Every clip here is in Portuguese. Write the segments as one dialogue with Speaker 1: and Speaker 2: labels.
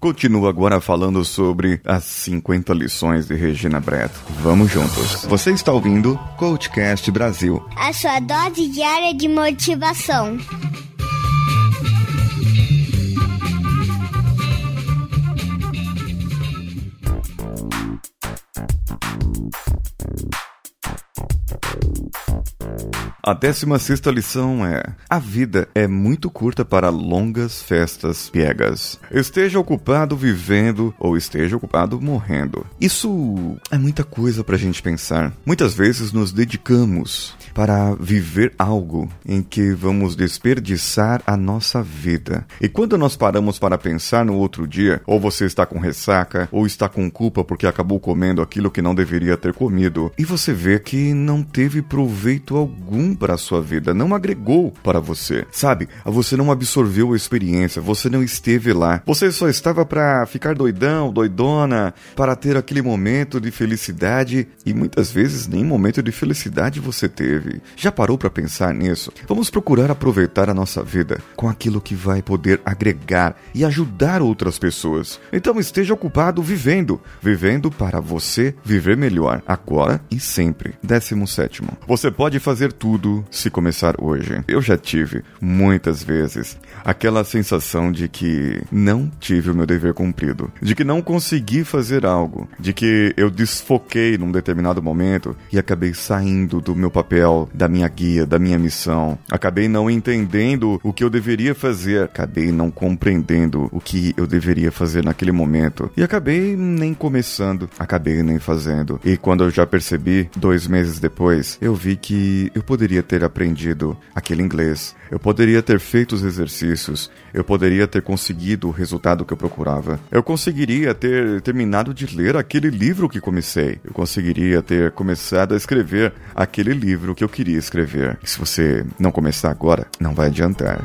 Speaker 1: Continuo agora falando sobre as 50 lições de Regina Breto. Vamos juntos. Você está ouvindo Coachcast Brasil.
Speaker 2: A sua dose diária de motivação.
Speaker 1: A 16 lição é: A vida é muito curta para longas festas piegas. Esteja ocupado vivendo ou esteja ocupado morrendo. Isso é muita coisa para a gente pensar. Muitas vezes nos dedicamos para viver algo em que vamos desperdiçar a nossa vida. E quando nós paramos para pensar no outro dia, ou você está com ressaca, ou está com culpa porque acabou comendo aquilo que não deveria ter comido, e você vê que não teve proveito algum para a sua vida, não agregou para você. Sabe, você não absorveu a experiência, você não esteve lá. Você só estava para ficar doidão, doidona, para ter aquele momento de felicidade e muitas vezes nem momento de felicidade você teve. Já parou para pensar nisso? Vamos procurar aproveitar a nossa vida com aquilo que vai poder agregar e ajudar outras pessoas. Então esteja ocupado vivendo, vivendo para você viver melhor, agora e sempre. Décimo sétimo. Você pode fazer tudo se começar hoje. Eu já tive muitas vezes aquela sensação de que não tive o meu dever cumprido, de que não consegui fazer algo, de que eu desfoquei num determinado momento e acabei saindo do meu papel, da minha guia, da minha missão. Acabei não entendendo o que eu deveria fazer, acabei não compreendendo o que eu deveria fazer naquele momento e acabei nem começando, acabei nem fazendo. E quando eu já percebi, dois meses depois, eu vi que eu poderia ter aprendido aquele inglês, eu poderia ter feito os exercícios, eu poderia ter conseguido o resultado que eu procurava, eu conseguiria ter terminado de ler aquele livro que comecei, eu conseguiria ter começado a escrever aquele livro que eu queria escrever. E se você não começar agora, não vai adiantar.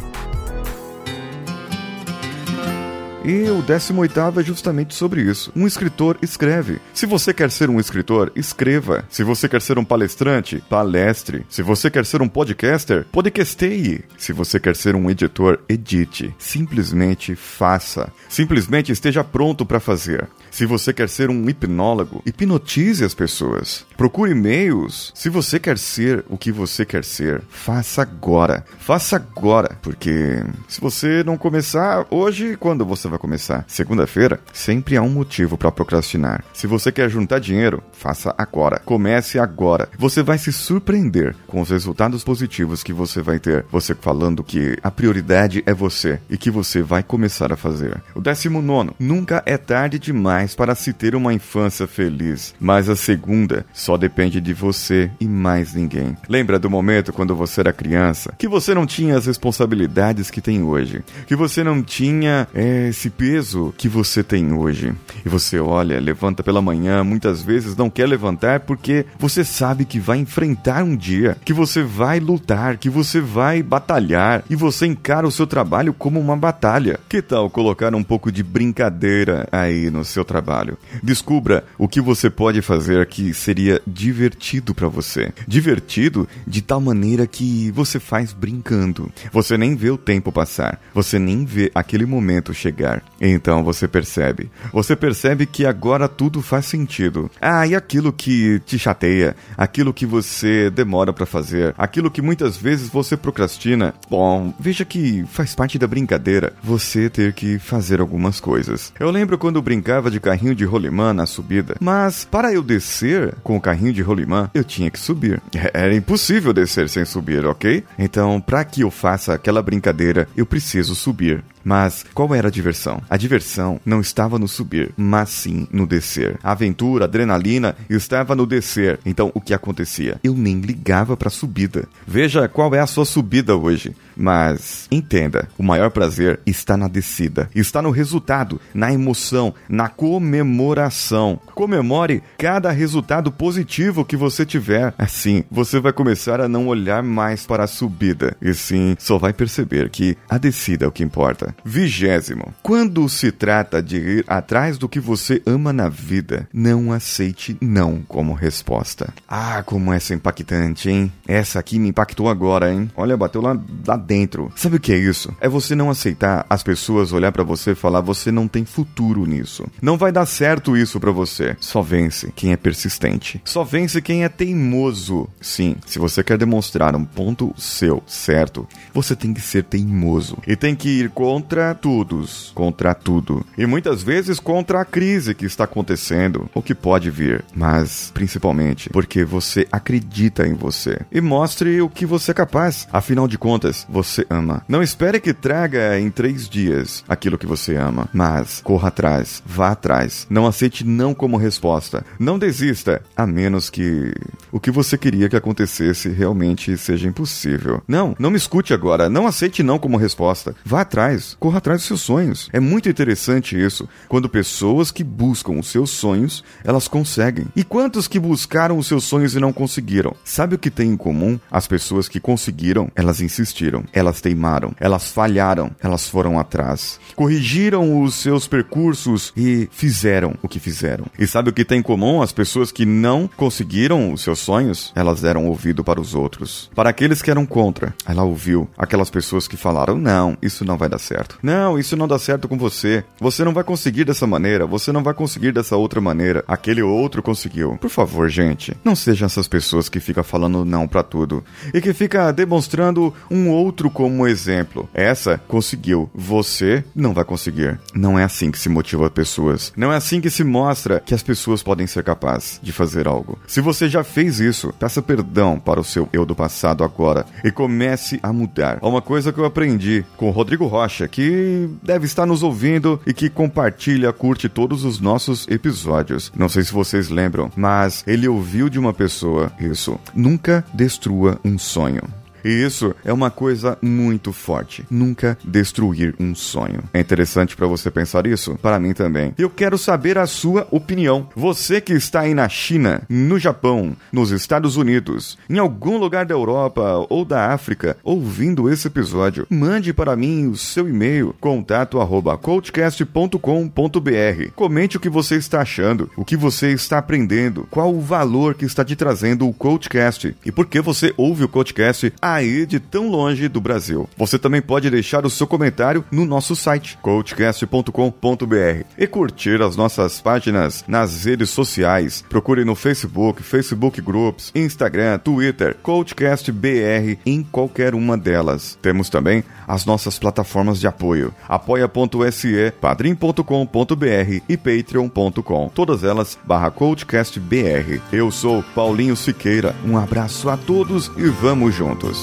Speaker 1: E o 18 é justamente sobre isso. Um escritor escreve. Se você quer ser um escritor, escreva. Se você quer ser um palestrante, palestre. Se você quer ser um podcaster, podcasteie. Se você quer ser um editor, edite. Simplesmente faça. Simplesmente esteja pronto para fazer. Se você quer ser um hipnólogo, hipnotize as pessoas. Procure e-mails. Se você quer ser o que você quer ser, faça agora. Faça agora, porque se você não começar hoje, quando você vai começar? Segunda-feira? Sempre há um motivo para procrastinar. Se você quer juntar dinheiro, faça agora. Comece agora. Você vai se surpreender com os resultados positivos que você vai ter. Você falando que a prioridade é você e que você vai começar a fazer. O décimo nono. Nunca é tarde demais para se ter uma infância feliz, mas a segunda só depende de você e mais ninguém. Lembra do momento quando você era criança, que você não tinha as responsabilidades que tem hoje, que você não tinha é, esse peso que você tem hoje. E você olha, levanta pela manhã, muitas vezes não quer levantar porque você sabe que vai enfrentar um dia, que você vai lutar, que você vai batalhar e você encara o seu trabalho como uma batalha. Que tal colocar um pouco de brincadeira aí no seu trabalho. Descubra o que você pode fazer que seria divertido para você. Divertido de tal maneira que você faz brincando. Você nem vê o tempo passar. Você nem vê aquele momento chegar. Então você percebe. Você percebe que agora tudo faz sentido. Ah, e aquilo que te chateia, aquilo que você demora para fazer, aquilo que muitas vezes você procrastina. Bom, veja que faz parte da brincadeira você ter que fazer algumas coisas. Eu lembro quando brincava de carrinho de rolimã na subida, mas para eu descer com o carrinho de rolimã, eu tinha que subir. Era impossível descer sem subir, ok? Então, para que eu faça aquela brincadeira, eu preciso subir. Mas qual era a diversão? A diversão não estava no subir, mas sim no descer. A aventura, a adrenalina estava no descer. Então o que acontecia? Eu nem ligava para a subida. Veja qual é a sua subida hoje. Mas entenda, o maior prazer está na descida, está no resultado, na emoção, na comemoração. Comemore cada resultado positivo que você tiver. Assim, você vai começar a não olhar mais para a subida, e sim só vai perceber que a descida é o que importa. Vigésimo. Quando se trata de ir atrás do que você ama na vida, não aceite não como resposta. Ah, como essa é impactante, hein? Essa aqui me impactou agora, hein? Olha, bateu lá, lá dentro. Sabe o que é isso? É você não aceitar as pessoas olhar para você e falar você não tem futuro nisso. Não vai dar certo isso para você. Só vence quem é persistente. Só vence quem é teimoso. Sim, se você quer demonstrar um ponto seu certo, você tem que ser teimoso e tem que ir contra todos, contra tudo. E muitas vezes contra a crise que está acontecendo, o que pode vir, mas principalmente porque você acredita em você e mostre o que você é capaz. Afinal de contas, você ama. Não espere que traga em três dias aquilo que você ama, mas corra atrás, vá atrás. Não aceite não como resposta. Não desista, a menos que o que você queria que acontecesse realmente seja impossível. Não, não me escute agora. Não aceite não como resposta. Vá atrás, corra atrás dos seus sonhos. É muito interessante isso. Quando pessoas que buscam os seus sonhos, elas conseguem. E quantos que buscaram os seus sonhos e não conseguiram? Sabe o que tem em comum? As pessoas que conseguiram, elas insistiram, elas teimaram, elas falharam, elas foram atrás, corrigiram os seus percursos e fizeram o que fizeram. E sabe o que tem em comum? As pessoas que não conseguiram os seus sonhos, elas deram ouvido para os outros. Para aqueles que eram contra, ela ouviu aquelas pessoas que falaram: não, isso não vai dar certo. Não, isso não dá certo com você. Você não vai conseguir dessa maneira, você não vai conseguir dessa outra maneira. Aquele outro conseguiu. Por favor, gente, não sejam essas pessoas que ficam falando não para tudo e que fica demonstrando um outro como exemplo. Essa conseguiu, você não vai conseguir. Não é assim que se motiva pessoas. Não é assim que se mostra que as pessoas podem ser capazes de fazer algo. Se você já fez isso, peça perdão para o seu eu do passado agora e comece a mudar. Uma coisa que eu aprendi com o Rodrigo Rocha, que deve estar nos ouvindo e que compartilha, curte todos os nossos episódios. Não sei se vocês lembram, mas ele ouviu de uma pessoa isso. Nunca destrua um sonho. E isso é uma coisa muito forte. Nunca destruir um sonho. É interessante para você pensar isso? Para mim também. Eu quero saber a sua opinião. Você que está aí na China, no Japão, nos Estados Unidos, em algum lugar da Europa ou da África, ouvindo esse episódio, mande para mim o seu e-mail contato@coachcast.com.br. Comente o que você está achando, o que você está aprendendo, qual o valor que está te trazendo o Coachcast e por que você ouve o Coachcast aí de tão longe do Brasil. Você também pode deixar o seu comentário no nosso site coachcast.com.br e curtir as nossas páginas nas redes sociais. Procure no Facebook, Facebook Groups, Instagram, Twitter, CoachCastBR em qualquer uma delas. Temos também as nossas plataformas de apoio: apoia.se, padrim.com.br e patreon.com. Todas elas barra CoachCastBR. Eu sou Paulinho Siqueira. Um abraço a todos e vamos juntos.